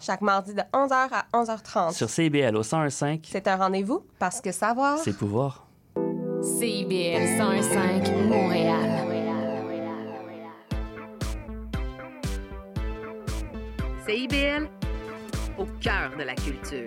Chaque mardi de 11h à 11h30. Sur CIBL au 101.5. C'est un rendez-vous parce que savoir, c'est pouvoir. CIBL 101.5 Montréal. CIBL, au cœur de la culture.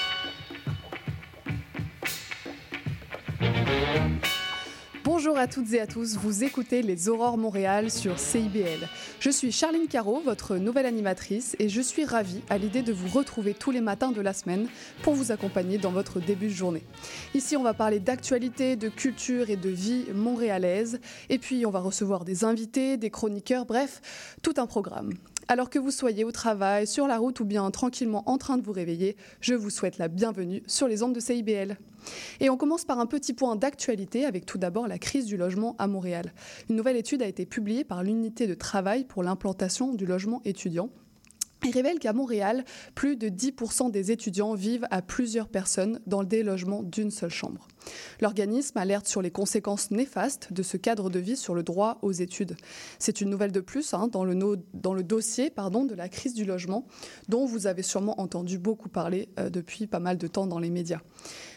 Bonjour à toutes et à tous, vous écoutez les Aurores Montréal sur CIBL. Je suis Charline Caro, votre nouvelle animatrice, et je suis ravie à l'idée de vous retrouver tous les matins de la semaine pour vous accompagner dans votre début de journée. Ici, on va parler d'actualité, de culture et de vie montréalaise, et puis on va recevoir des invités, des chroniqueurs, bref, tout un programme. Alors que vous soyez au travail, sur la route ou bien tranquillement en train de vous réveiller, je vous souhaite la bienvenue sur les ondes de CIBL. Et on commence par un petit point d'actualité avec tout d'abord la crise du logement à Montréal. Une nouvelle étude a été publiée par l'unité de travail pour l'implantation du logement étudiant. Il révèle qu'à Montréal, plus de 10% des étudiants vivent à plusieurs personnes dans des logements d'une seule chambre. L'organisme alerte sur les conséquences néfastes de ce cadre de vie sur le droit aux études. C'est une nouvelle de plus hein, dans, le dossier de la crise du logement, dont vous avez sûrement entendu beaucoup parler euh, depuis pas mal de temps dans les médias.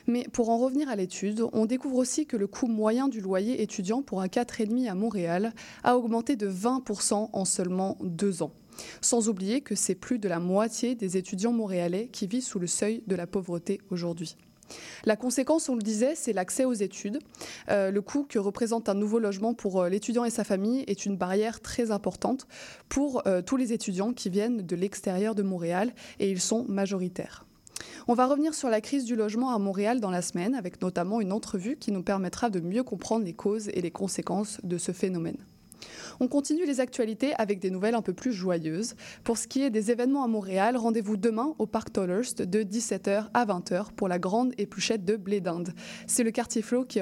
Mais pour en revenir à l'étude, on découvre aussi que le coût moyen du loyer étudiant pour un 4,5 à Montréal a augmenté de 20% en seulement deux ans. Sans oublier que c'est plus de la moitié des étudiants montréalais qui vivent sous le seuil de la pauvreté aujourd'hui. La conséquence, on le disait, c'est l'accès aux études. Euh, le coût que représente un nouveau logement pour euh, l'étudiant et sa famille est une barrière très importante pour euh, tous les étudiants qui viennent de l'extérieur de Montréal et ils sont majoritaires. On va revenir sur la crise du logement à Montréal dans la semaine avec notamment une entrevue qui nous permettra de mieux comprendre les causes et les conséquences de ce phénomène. On continue les actualités avec des nouvelles un peu plus joyeuses. Pour ce qui est des événements à Montréal, rendez-vous demain au Parc Tolhurst de 17h à 20h pour la grande épluchette de blé d'Inde. C'est le quartier Flo qui,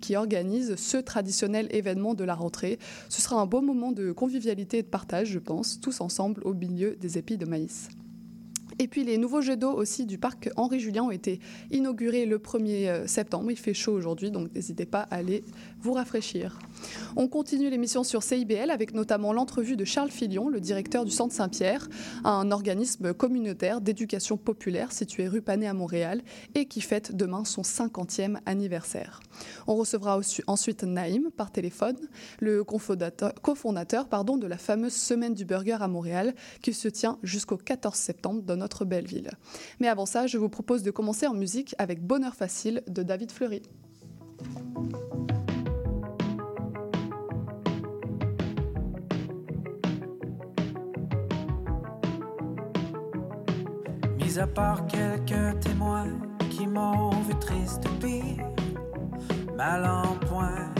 qui, organise ce traditionnel événement de la rentrée. Ce sera un beau moment de convivialité et de partage, je pense, tous ensemble au milieu des épis de maïs. Et puis les nouveaux jets d'eau aussi du parc Henri Julien ont été inaugurés le 1er septembre. Il fait chaud aujourd'hui, donc n'hésitez pas à aller vous rafraîchir. On continue l'émission sur CIBL avec notamment l'entrevue de Charles Filion, le directeur du Centre Saint-Pierre, un organisme communautaire d'éducation populaire situé rue Panet à Montréal et qui fête demain son 50e anniversaire. On recevra ensuite Naïm par téléphone, le cofondateur pardon, de la fameuse Semaine du Burger à Montréal qui se tient jusqu'au 14 septembre dans notre belle ville. Mais avant ça, je vous propose de commencer en musique avec Bonheur facile de David Fleury. Mis à part quelques témoins qui m'ont vu triste pire, mal en point.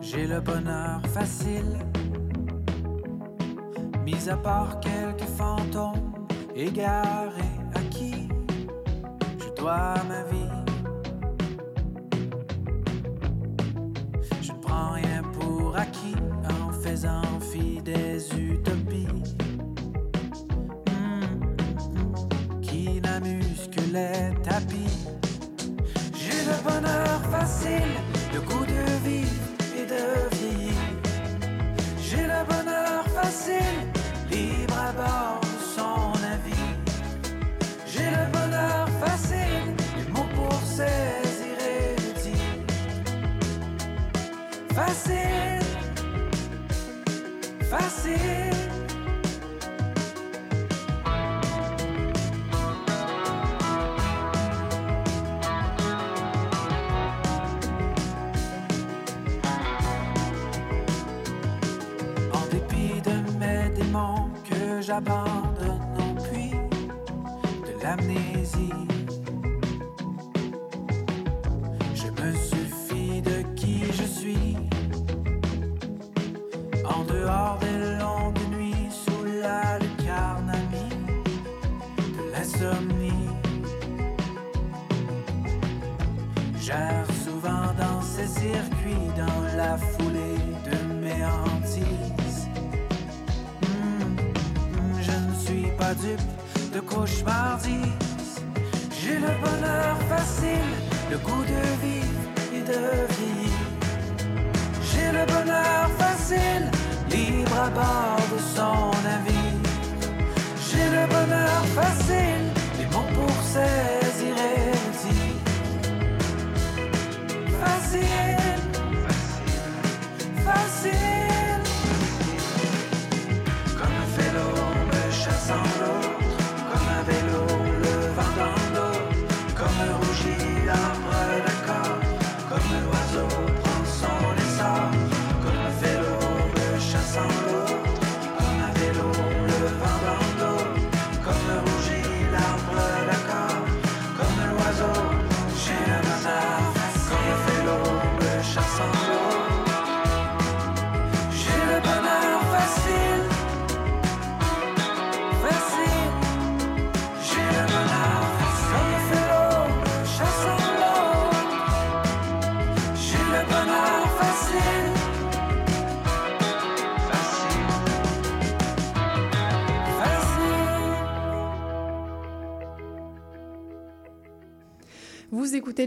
J'ai le bonheur facile, mis à part quelques fantômes égarés à qui je dois ma vie. Je ne prends rien pour acquis en faisant de vivre et de vivre. J'ai le bonheur facile, libre à bord de son navire. J'ai le bonheur facile, les mots pour saisir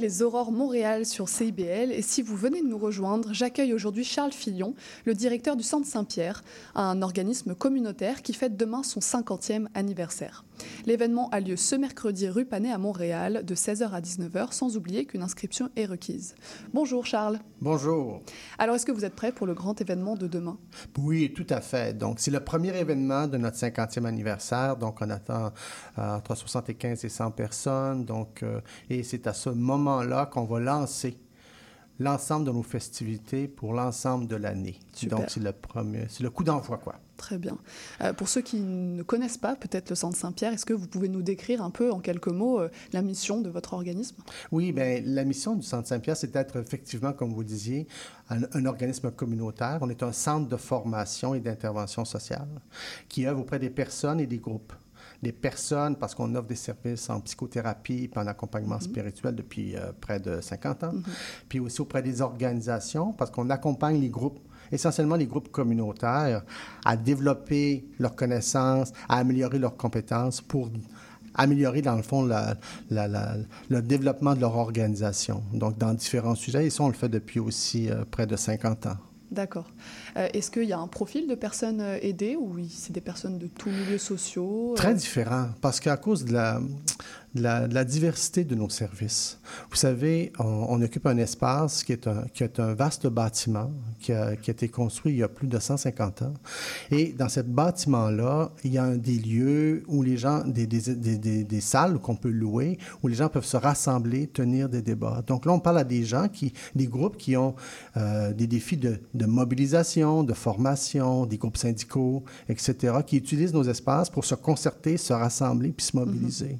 les Aurores Montréal sur CIBL et si vous venez de nous rejoindre, j'accueille aujourd'hui Charles Fillon, le directeur du Centre Saint-Pierre, un organisme communautaire qui fête demain son 50e anniversaire. L'événement a lieu ce mercredi rue Panet à Montréal de 16h à 19h, sans oublier qu'une inscription est requise. Bonjour Charles. Bonjour. Alors est-ce que vous êtes prêt pour le grand événement de demain? Oui, tout à fait. Donc, c'est le premier événement de notre 50e anniversaire. Donc, on attend euh, entre 75 et 100 personnes. Donc, euh, et c'est à ce moment-là qu'on va lancer l'ensemble de nos festivités pour l'ensemble de l'année. Donc, c'est le premier, c'est le coup d'envoi, quoi. Très bien. Euh, pour ceux qui ne connaissent pas peut-être le Centre Saint-Pierre, est-ce que vous pouvez nous décrire un peu en quelques mots euh, la mission de votre organisme? Oui, bien, la mission du Centre Saint-Pierre, c'est d'être effectivement, comme vous disiez, un, un organisme communautaire. On est un centre de formation et d'intervention sociale qui œuvre auprès des personnes et des groupes. Des personnes, parce qu'on offre des services en psychothérapie et en accompagnement spirituel depuis euh, près de 50 ans. Puis aussi auprès des organisations, parce qu'on accompagne les groupes essentiellement les groupes communautaires, à développer leurs connaissances, à améliorer leurs compétences pour améliorer, dans le fond, la- la- la- le développement de leur organisation. Donc, dans différents sujets. Et ça, on le fait depuis aussi euh, près de 50 ans. D'accord. Euh, Est-ce qu'il y a un profil de personnes euh, aidées ou c'est des personnes de tous milieux sociaux euh, Très différent, parce qu'à cause de la, de la, de la diversité de nos services. Vous savez, on, on occupe un espace qui est un, qui est un vaste bâtiment qui a, qui a été construit il y a plus de 150 ans. Et dans ce bâtiment-là, il y a des lieux où les gens, des, des, des, des, des salles qu'on peut louer, où les gens peuvent se rassembler, tenir des débats. Donc là, on parle à des gens, qui, des groupes qui ont euh, des défis de, de mobilisation, de formation, des groupes syndicaux, etc., qui utilisent nos espaces pour se concerter, se rassembler puis se mobiliser.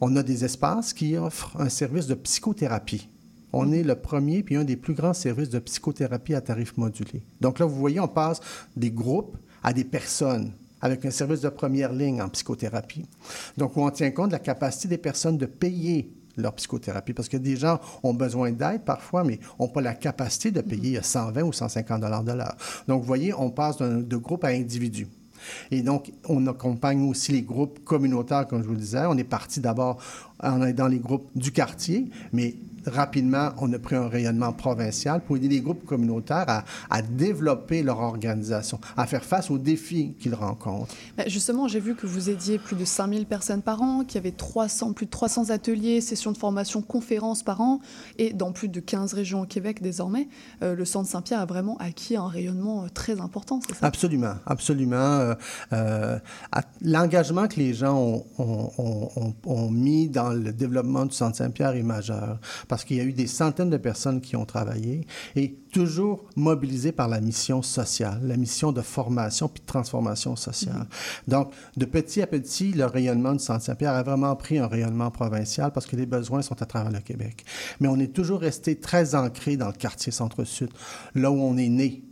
On a des espaces qui offrent un service de psychothérapie. On est le premier puis un des plus grands services de psychothérapie à tarif modulé. Donc là, vous voyez, on passe des groupes à des personnes avec un service de première ligne en psychothérapie. Donc, où on tient compte de la capacité des personnes de payer leur psychothérapie, parce que des gens ont besoin d'aide parfois, mais n'ont pas la capacité de payer 120 ou 150 dollars de l'heure. Donc, vous voyez, on passe de groupe à individu. Et donc, on accompagne aussi les groupes communautaires, comme je vous le disais. On est parti d'abord en aidant les groupes du quartier, mais rapidement, on a pris un rayonnement provincial pour aider les groupes communautaires à, à développer leur organisation, à faire face aux défis qu'ils rencontrent. Bah, Justement, j'ai vu que vous aidiez plus de 5000 personnes par an, qu'il y avait 300, plus de 300 ateliers, sessions de formation, conférences par an, et dans plus de 15 régions au Québec désormais, euh, le Centre Saint-Pierre a vraiment acquis un rayonnement euh, très important, c'est ça? Absolument, absolument. Euh, euh, L'engagement que les gens ont, ont- ont- ont- ont mis dans le développement du Centre Saint-Pierre est majeur parce qu'il y a eu des centaines de personnes qui ont travaillé et toujours mobilisées par la mission sociale, la mission de formation puis de transformation sociale. Donc, de petit à petit, le rayonnement Centre Saint-Pierre a vraiment pris un rayonnement provincial parce que les besoins sont à travers le Québec. Mais on est toujours resté très ancré dans le quartier centre-sud, là où on est né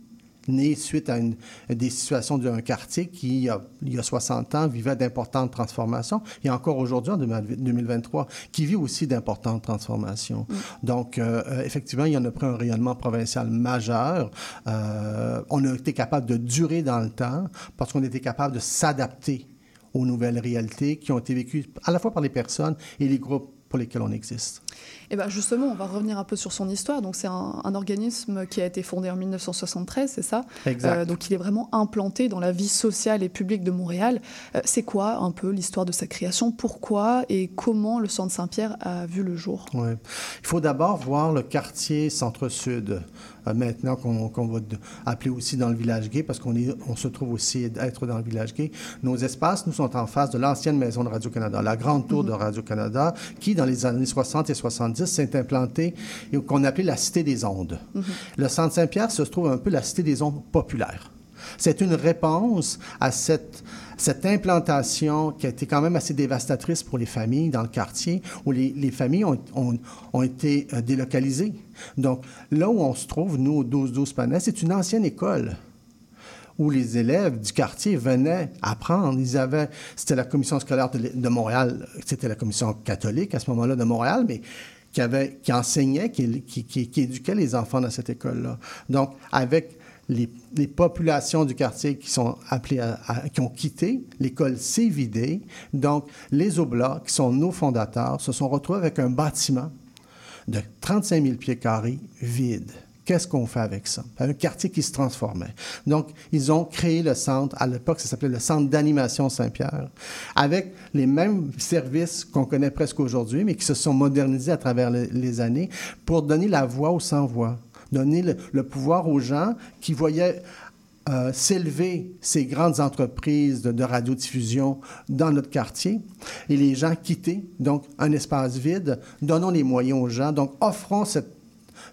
né suite à une, des situations d'un quartier qui, il y, a, il y a 60 ans, vivait d'importantes transformations, et encore aujourd'hui, en 2023, qui vit aussi d'importantes transformations. Donc, euh, euh, effectivement, il y en a pris un rayonnement provincial majeur. Euh, on a été capable de durer dans le temps parce qu'on était capable de s'adapter aux nouvelles réalités qui ont été vécues à la fois par les personnes et les groupes pour lesquels on existe. Et ben justement, on va revenir un peu sur son histoire. Donc c'est un, un, organisme qui a été fondé en 1973, c'est ça? Exact. Euh, donc il est vraiment implanté dans la vie sociale et publique de Montréal. Euh, c'est quoi un peu l'histoire de sa création? Pourquoi et comment le Centre Saint-Pierre a vu le jour? Ouais. Il faut d'abord voir le quartier centre-sud. Euh, maintenant qu'on qu va appeler aussi dans le village gay, parce qu'on on se trouve aussi être dans le village gay. Nos espaces, nous, sont en face de l'ancienne maison de Radio-Canada, la grande tour mm -hmm. de Radio-Canada, qui, dans les années 60 et 70, s'est implantée et qu'on appelait la Cité des ondes. Mm -hmm. Le Centre Saint-Pierre se trouve un peu la Cité des ondes populaire. C'est une réponse à cette, cette implantation qui a été quand même assez dévastatrice pour les familles dans le quartier, où les, les familles ont, ont, ont, été euh, délocalisées. Donc, là où on se trouve, nous, au 12-12 Panay, c'est une ancienne école où les élèves du quartier venaient apprendre. Ils avaient, c'était la commission scolaire de, Montréal, c'était la commission catholique à ce moment-là de Montréal, mais qui, enseignait, qui, éduquait les enfants dans cette école-là. Donc, avec les, populations du quartier qui qui ont quitté, l'école s'est vidée. Donc, les Oblats, qui sont nos fondateurs, se sont retrouvés avec un bâtiment de 35 000 pieds carrés vide. Qu'est-ce qu'on fait avec ça? Un quartier qui se transformait. Donc, ils ont créé le centre, à l'époque, ça s'appelait le Centre d'animation Saint-Pierre, avec les mêmes services qu'on connaît presque aujourd'hui, mais qui se sont modernisés à travers les, années pour donner la voix aux sans-voix donner le, le, pouvoir aux gens qui voyaient euh, s'élever ces grandes entreprises de, de, radiodiffusion dans notre quartier et les gens quitter, donc un espace vide, donnons les moyens aux gens, donc offrons cette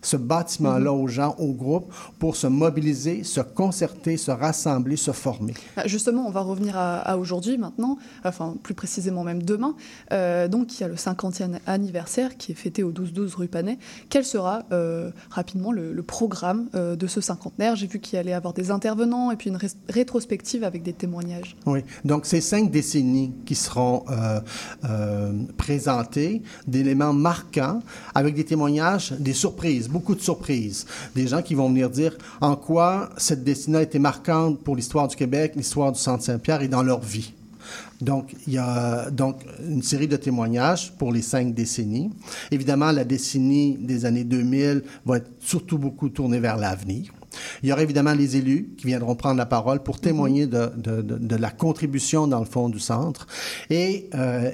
ce bâtiment-là aux gens, aux groupes, pour se mobiliser, se concerter, se rassembler, se former. Justement, on va revenir à, à aujourd'hui, maintenant, enfin plus précisément même demain. Euh, donc, il y a le 50e anniversaire qui est fêté au 12-12 rue Panet. Quel sera euh, rapidement le, le programme euh, de ce cinquantenaire? J'ai vu qu'il allait y avoir des intervenants et puis une ré rétrospective avec des témoignages. Oui, donc c'est cinq décennies qui seront présentées, d'éléments marquants, avec des témoignages, des surprises beaucoup de surprises. Des gens qui vont venir dire en quoi cette décennie a été marquante pour l'histoire du Québec, l'histoire du Centre Saint-Pierre et dans leur vie. Donc, il y a donc une série de témoignages pour les cinq décennies. Évidemment, la décennie des années 2000 va être surtout beaucoup tournée vers l'avenir. Il y aura évidemment les élus qui viendront prendre la parole pour témoigner de la contribution dans le fond du centre et, euh,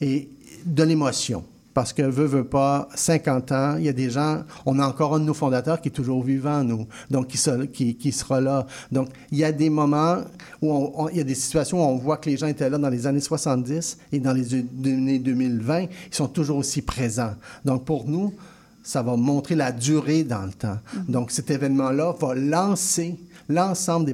et de l'émotion parce que veut, veut pas, 50 ans, il y a des gens, on a encore un de nos fondateurs qui est toujours vivant, nous, donc qui, se, qui, qui sera là. Donc, il y a des moments où on, on, il y a des situations où on voit que les gens étaient là dans les années 70 et dans les années 2020, ils sont toujours aussi présents. Donc, pour nous, ça va montrer la durée dans le temps. Mm. Donc, cet événement-là va lancer l'ensemble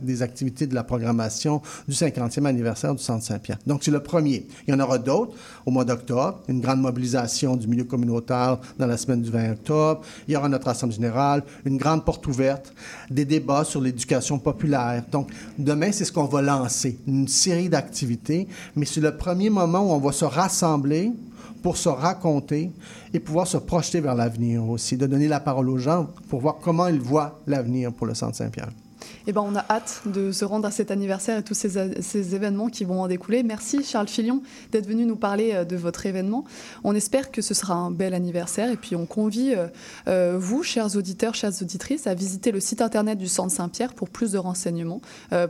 des, activités de la programmation du 50e anniversaire du Centre Saint-Pierre. Donc, c'est le premier. Il y en aura d'autres au mois d'octobre, une grande mobilisation du milieu communautaire dans la semaine du 20 octobre. Il y aura notre Assemblée générale, une grande porte ouverte, des débats sur l'éducation populaire. Donc, demain, c'est ce qu'on va lancer, une série d'activités, mais c'est le premier moment où on va se rassembler pour se raconter et pouvoir se projeter vers l'avenir aussi, de donner la parole aux gens pour voir comment ils voient l'avenir pour le Centre Saint-Pierre. Eh ben, on a hâte de se rendre à cet anniversaire et tous ces, événements qui vont en découler. Merci Charles Filion d'être venu nous parler euh, de votre événement. On espère que ce sera un bel anniversaire et puis on convie euh, euh, vous, chers auditeurs, chères auditrices, à visiter le site internet du Centre Saint-Pierre pour plus de renseignements.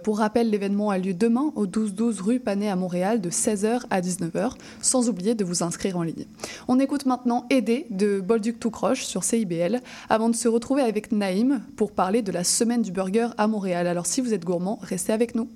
Pour rappel, l'événement a lieu demain au 12-12 rue Panet à Montréal de 16h à 19h, sans oublier de vous inscrire en ligne. On écoute maintenant Aider de Bolduc Toucroche sur CIBL avant de se retrouver avec Naïm pour parler de la semaine du burger à Montréal. Alors si vous êtes gourmand, restez avec nous.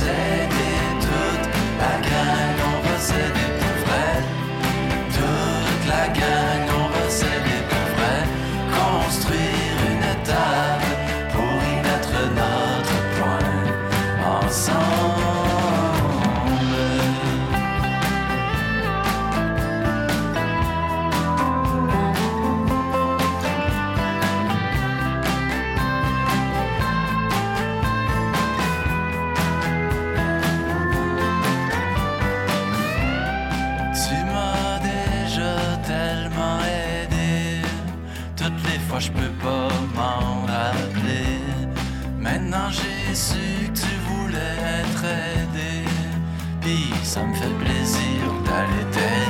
Qu'on je peux pas m'en rappeler. Maintenant, j'ai su que tu voulais être aidé. Puis, ça me fait plaisir d'aller t'aider.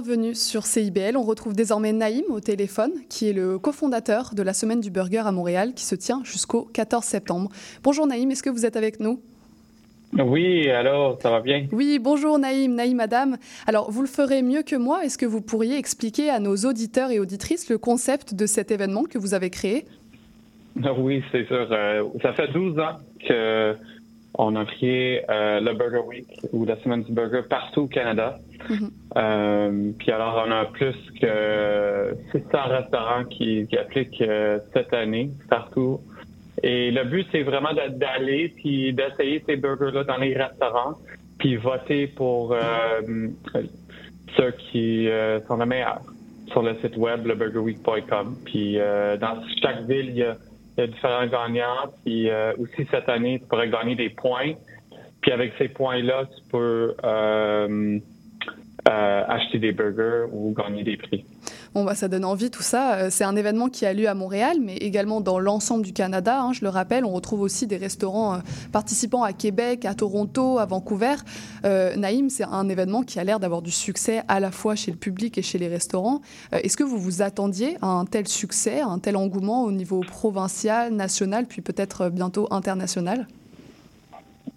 Re-bienvenue sur CIBL. On retrouve désormais Naïm au téléphone, qui est le cofondateur de la Semaine du Burger à Montréal, qui se tient jusqu'au 14 septembre. Bonjour Naïm, est-ce que vous êtes avec nous? Oui, alors, ça va bien? Oui, bonjour Naïm, Naïm Madame. Alors, vous le ferez mieux que moi. Est-ce que vous pourriez expliquer à nos auditeurs et auditrices le concept de cet événement que vous avez créé? Oui, c'est sûr. Euh, ça fait 12 ans que on a créé euh, le Burger Week ou la Semaine du Burger partout au Canada. Euh, puis alors, on a plus que 600 restaurants qui, qui appliquent euh, cette année partout. Et le but, c'est vraiment d'aller puis d'essayer ces burgers-là dans les restaurants, puis voter pour euh, ceux qui euh, sont les meilleurs sur le site web, leburgerweek.com. Puis euh, dans chaque ville, il y a, il y a différents gagnants. Puis euh, aussi cette année, tu pourrais gagner des points. Puis avec ces points-là, tu peux euh, euh, acheter des burgers ou gagner des prix. Bon, bah, ça donne envie tout ça. Euh, C'est un événement qui a lieu à Montréal, mais également dans l'ensemble du Canada. hein, je le rappelle, on retrouve aussi des restaurants euh, participants à Québec, à Toronto, à Vancouver. Euh, Naïm, c'est un événement qui a l'air d'avoir du succès à la fois chez le public et chez les restaurants. Est-ce que vous vous attendiez à un tel succès, à un tel engouement au niveau provincial, national, puis peut-être bientôt international?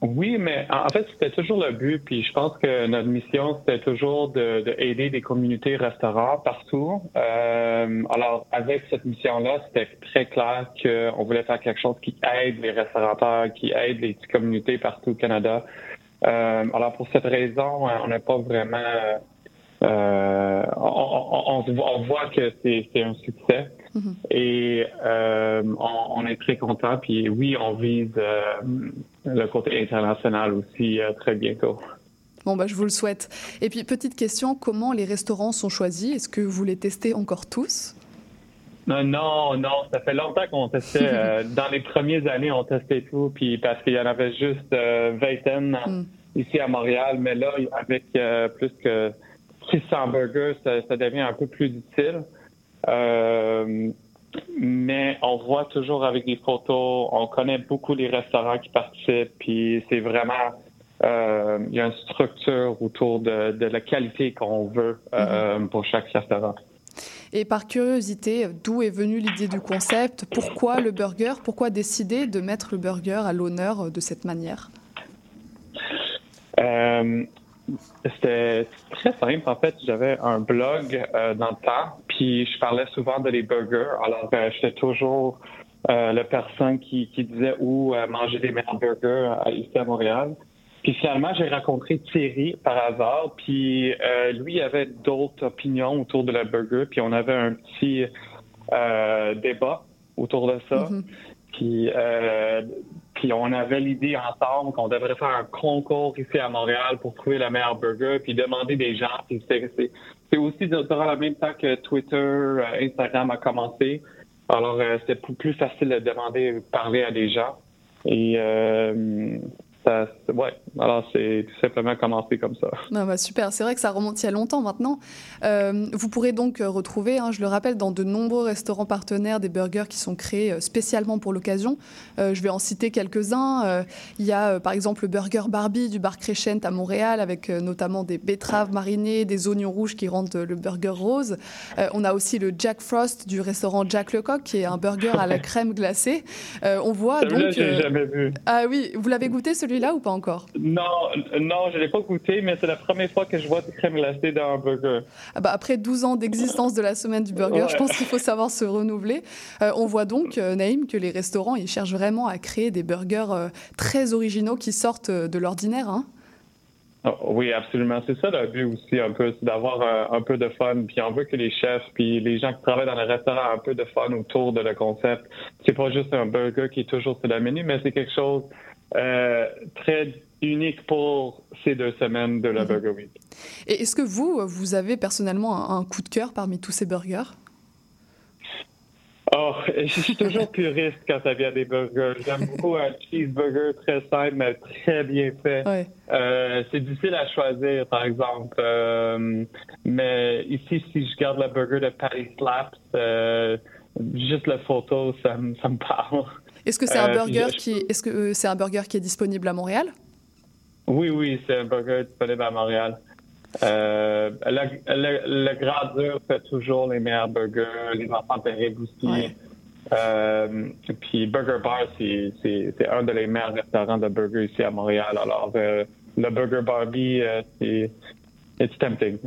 Oui, mais en fait, c'était toujours le but. Puis je pense que notre mission, c'était toujours de, de aider des communautés restaurants partout. Euh, alors, avec cette mission-là, c'était très clair qu'on voulait faire quelque chose qui aide les restaurateurs, qui aide les petites communautés partout au Canada. Euh, alors, pour cette raison, on n'a pas vraiment... euh, on, on- on se voit- que c'est un succès. Et euh, on, on est très content. Puis oui, on vise le côté international aussi euh, très bientôt. Bon, bah, je vous le souhaite. Et puis, petite question, comment les restaurants sont choisis? Est-ce que vous les testez encore tous? Non, non, non, ça fait longtemps qu'on testait. euh, dans les premières années, on testait tout, puis parce qu'il y en avait juste euh, vingtaine ici à Montréal, mais là, avec euh, plus que 600 burgers, ça, ça devient un peu plus difficile. Mais on voit toujours avec des photos, on connaît beaucoup les restaurants qui participent, puis c'est vraiment, euh, il y a une structure autour de, de la qualité qu'on veut euh, pour chaque restaurant. Et par curiosité, d'où est venue l'idée du concept? Pourquoi le burger? Pourquoi décider de mettre le burger à l'honneur de cette manière? Euh, C'était très simple. En fait, j'avais un blog euh, dans le temps, puis je parlais souvent de les burgers. Alors, euh, j'étais toujours euh, la personne qui, qui disait où euh, manger les meilleurs burgers euh, ici à Montréal. Puis finalement, j'ai rencontré Thierry par hasard, puis euh, lui avait d'autres opinions autour de la burger, puis on avait un petit euh, débat autour de ça. Mhm. Puis, euh, puis on avait l'idée ensemble qu'on devrait faire un concours ici à Montréal pour trouver la meilleure burger, puis demander des gens. Puis c'est, c'est, aussi durant le même temps que Twitter, euh, Instagram a commencé. Alors, euh, c'était plus- facile de demander, parler à des gens. Et euh, ça, ouais, alors c'est tout simplement commencé comme ça. Ah bah super, c'est vrai que ça remonte il y a longtemps maintenant. Euh, vous pourrez donc euh, retrouver, hein, je le rappelle, dans de nombreux restaurants partenaires des burgers qui sont créés euh, spécialement pour l'occasion. Euh, je vais en citer quelques-uns. Euh, il y a par exemple le burger Barbie du bar Crescent à Montréal avec notamment des betteraves marinées, des oignons rouges qui rendent le burger rose. On a aussi le Jack Frost du restaurant Jack Lecoq qui est un burger à la crème glacée. On voit donc... euh, jamais vu. Ah oui, vous l'avez goûté celui-là ou pas encore? Non, non, je l'ai pas goûté, mais c'est la première fois que je vois du crème glacée dans un burger. Ah bah, après 12 ans d'existence de la semaine du burger, Ouais. je pense qu'il faut savoir se renouveler. Euh, on voit donc, euh, Naïm, que les restaurants, ils cherchent vraiment à créer des burgers euh, très originaux qui sortent de l'ordinaire. hein. Oh, oui, absolument. C'est ça le but aussi, un peu, c'est d'avoir un peu de fun. Puis on veut que les chefs, puis les gens qui travaillent dans le restaurant aient un peu de fun autour de le concept. C'est pas juste un burger qui est toujours sur le menu, mais c'est quelque chose euh, très unique pour ces deux semaines de la Burger Week. Et est-ce que vous, vous avez personnellement un, coup de cœur parmi tous ces burgers? Oh, je suis toujours puriste quand ça vient des burgers. J'aime beaucoup un cheeseburger très simple, mais très bien fait. Ouais. Euh, c'est difficile à choisir, par exemple. Euh, mais ici, si je garde le burger de Patty Slaps, euh, juste la photo, ça, me- ça me parle. Est-ce que c'est un burger je- qui, est-ce que c'est un burger qui est disponible à Montréal? Oui, oui, c'est un burger disponible à Montréal. Euh, le, le, le Grand Dur fait toujours les meilleurs burgers, les enfants terribles aussi. Ouais. Euh, puis Burger Bar, c'est, un de les meilleurs restaurants de burgers ici à Montréal. Alors, euh, le Burger Barbie, c'est it's tempting.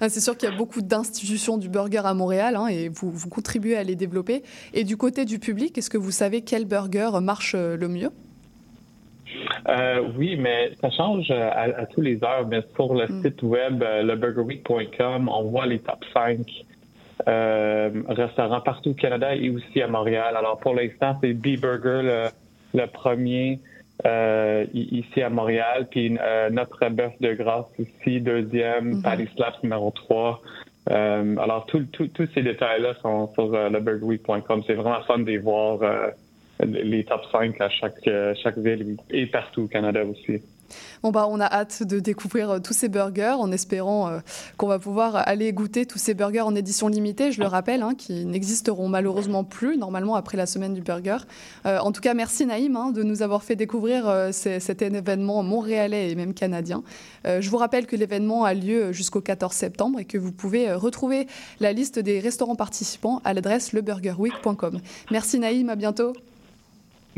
Ah, C'est sûr qu'il y a beaucoup d'institutions du burger à Montréal hein, et vous, vous contribuez à les développer. Et du côté du public, est-ce que vous savez quel burger marche le mieux? Euh, oui, mais ça change euh, à, à tous les heures. Mais sur le site web, euh, leburgerweek.com, on voit les top 5 euh, restaurants partout au Canada et aussi à Montréal. Alors, pour l'instant, c'est B-Burger, le, le premier euh, ici à Montréal. Puis notre bœuf de grâce ici, deuxième. Patty Slaps, numéro 3. Euh, alors, tout- tout- tous ces détails-là sont sur leburgerweek.com. C'est vraiment fun de les voir. Les top 5 à chaque, euh, chaque ville et partout au Canada aussi. Bon bah on a hâte de découvrir euh, tous ces burgers en espérant euh, qu'on va pouvoir aller goûter tous ces burgers en édition limitée, je le rappelle, hein, qui n'existeront malheureusement plus normalement après la semaine du burger. En tout cas, merci Naïm hein, de nous avoir fait découvrir cet événement montréalais et même canadien. Je vous rappelle que l'événement a lieu jusqu'au 14 septembre et que vous pouvez retrouver la liste des restaurants participants à l'adresse leburgerweek.com. Merci Naïm, à bientôt.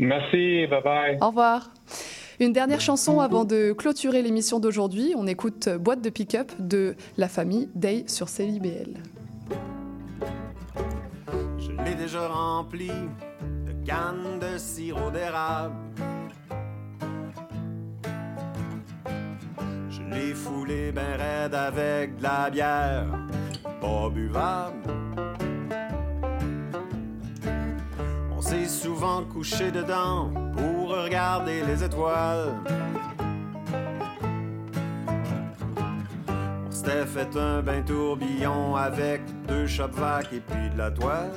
Merci, bye bye. Au revoir. Une dernière chanson avant de clôturer l'émission d'aujourd'hui. On écoute Boîte de pick-up de la famille Day sur CIBL. Je l'ai déjà rempli de cannes de sirop d'érable. Je l'ai foulé ben raide avec de la bière, pas buvable. S'est souvent couché dedans pour regarder les étoiles. On s'était fait un bain tourbillon avec deux chopes vac et puis de la toile.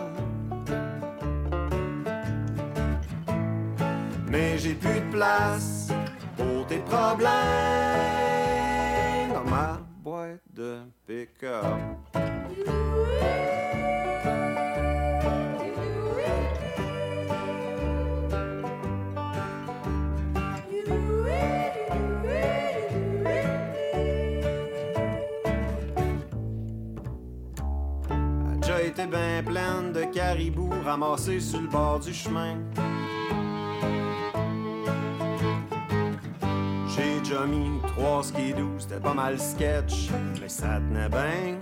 Mais j'ai plus de place pour tes problèmes dans ma boîte de pick-up. Caribous ramassés sur le bord du chemin. J'ai déjà mis trois skidoo, c'était pas mal sketch, mais ça tenait bien.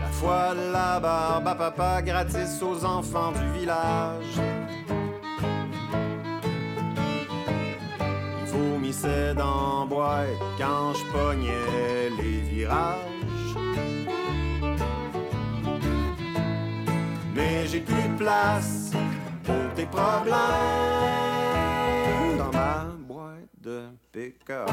La fois de la barbe à papa gratis aux enfants du village. m'immisçais dans boîte quand je pognais les virages. J'ai plus de place pour tes problèmes dans ma boîte de pick-up.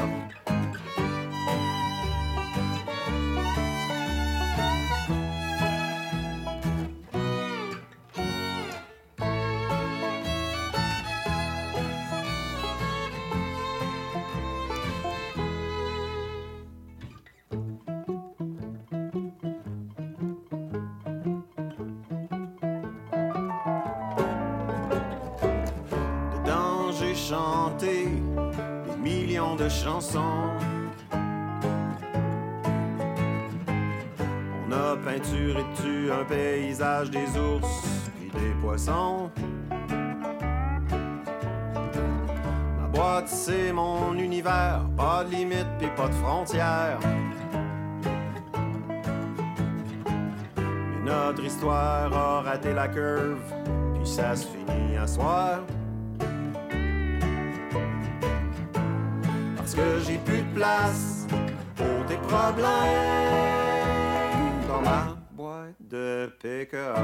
De chansons. On a peinturé dessus un paysage des ours et des poissons. Ma boîte, c'est mon univers, pas de limite et pas de frontières. Mais notre histoire a raté la curve, puis ça se finit à soir. Parce que j'ai plus de place pour tes problèmes dans ma boîte de pick-up.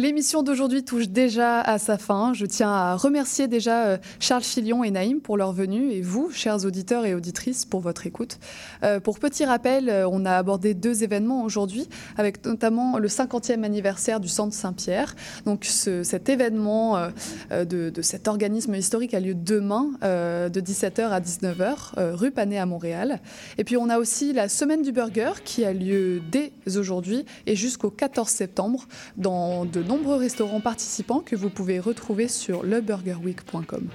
L'émission d'aujourd'hui touche déjà à sa fin. Je tiens à remercier déjà euh, Charles Chilion et Naïm pour leur venue et vous, chers auditeurs et auditrices, pour votre écoute. Euh, pour petit rappel, euh, on a abordé deux événements aujourd'hui, avec notamment le 50e anniversaire du Centre Saint-Pierre. Donc ce- cet événement de, cet organisme historique a lieu demain de 17h à 19h, euh, rue Panet à Montréal. Et puis on a aussi la Semaine du Burger qui a lieu dès aujourd'hui et jusqu'au 14 septembre dans de nombreux restaurants participants que vous pouvez retrouver sur leburgerweek.com.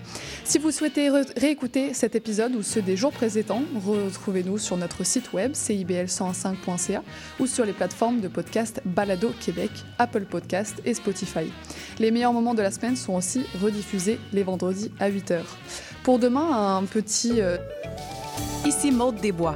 Si vous souhaitez réécouter cet épisode ou ceux des jours précédents, retrouvez-nous sur notre site web cibl105.ca ou sur les plateformes de podcast Balado Québec, Apple Podcast et Spotify. Les meilleurs moments de la semaine sont aussi rediffusés les vendredis à 8h. Pour demain, un petit... euh, Ici Maude Desbois.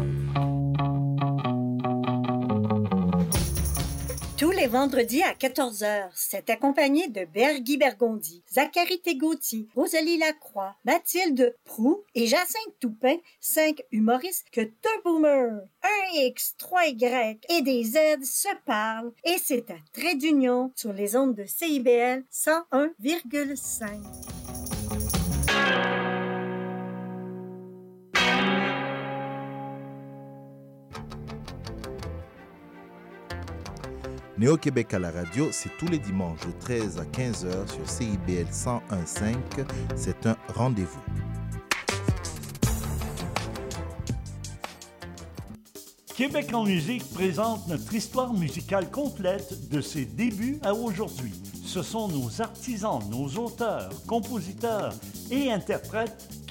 les vendredis à 14h, c'est accompagné de Berguy Bergondi, Zachary Tégauti, Rosalie Lacroix, Mathilde Prou et Jacinthe Toupin, cinq humoristes que deux boomers, un X, trois Y et des Z se parlent et c'est à trait d'union sur les ondes de CIBL 101,5. Néo-Québec à la radio, c'est tous les dimanches de 13 à 15h sur CIBL 101.5. C'est un rendez-vous. Québec en musique présente notre histoire musicale complète de ses débuts à aujourd'hui. Ce sont nos artisans, nos auteurs, compositeurs et interprètes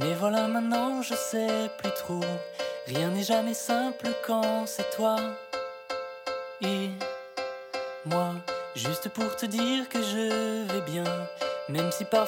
mais voilà maintenant je sais plus trop. Rien n'est jamais simple quand c'est toi et moi. Juste pour te dire que je vais bien, même si parfois